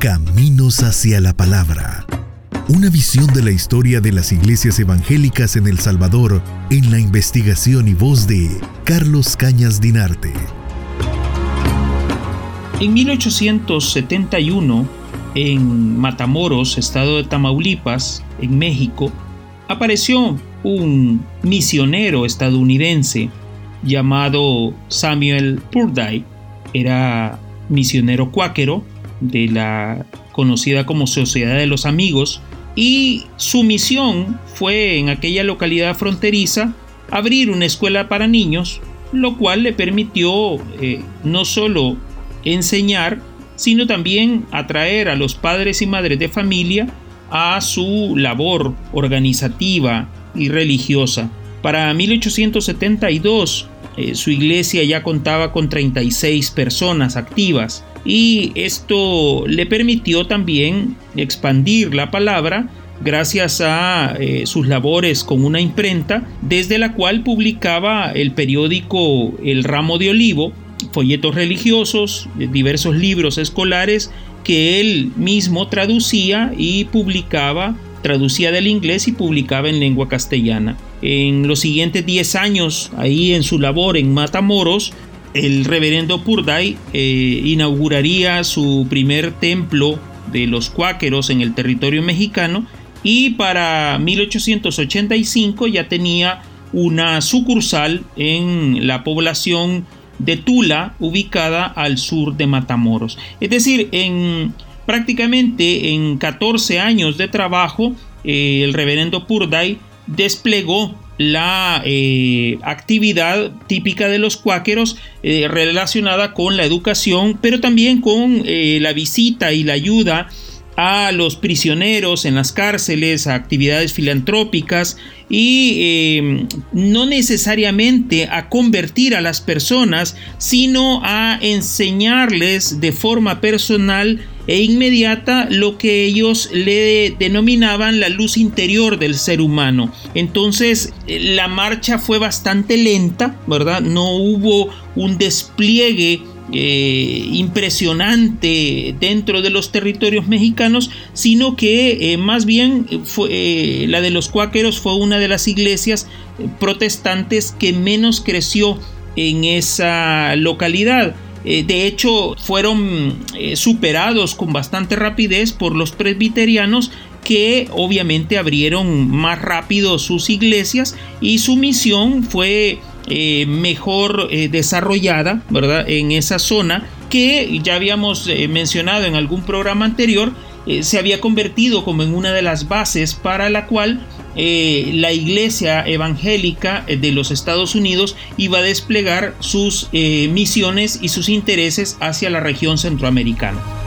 Caminos hacia la Palabra. Una visión de la historia de las iglesias evangélicas en El Salvador en la investigación y voz de Carlos Cañas Dinarte. En 1871, en Matamoros, estado de Tamaulipas, en México, apareció un misionero estadounidense llamado Samuel Purday. Era misionero cuáquero de la conocida como Sociedad de los Amigos y su misión fue en aquella localidad fronteriza abrir una escuela para niños, lo cual le permitió eh, no solo enseñar, sino también atraer a los padres y madres de familia a su labor organizativa y religiosa. Para 1872 eh, su iglesia ya contaba con 36 personas activas y esto le permitió también expandir la palabra gracias a eh, sus labores con una imprenta desde la cual publicaba el periódico El Ramo de Olivo, folletos religiosos, diversos libros escolares que él mismo traducía y publicaba, traducía del inglés y publicaba en lengua castellana. En los siguientes 10 años, ahí en su labor en Matamoros, el reverendo Purday eh, inauguraría su primer templo de los cuáqueros en el territorio mexicano y para 1885 ya tenía una sucursal en la población de Tula ubicada al sur de Matamoros. Es decir, en prácticamente en 14 años de trabajo eh, el reverendo Purday desplegó la eh, actividad típica de los cuáqueros eh, relacionada con la educación, pero también con eh, la visita y la ayuda a los prisioneros en las cárceles, a actividades filantrópicas y no necesariamente a convertir a las personas, sino a enseñarles de forma personal e inmediata lo que ellos le denominaban la luz interior del ser humano. Entonces la marcha fue bastante lenta, ¿verdad? No hubo un despliegue eh, impresionante dentro de los territorios mexicanos, sino que eh, más bien fue, eh, la de los cuáqueros fue una de las iglesias protestantes que menos creció en esa localidad. De hecho, fueron superados con bastante rapidez por los presbiterianos que obviamente abrieron más rápido sus iglesias y su misión fue eh, mejor desarrollada, ¿verdad? En esa zona que ya habíamos mencionado en algún programa anterior, se había convertido como en una de las bases para la cual eh, la iglesia evangélica de los Estados Unidos iba a desplegar sus eh, misiones y sus intereses hacia la región centroamericana.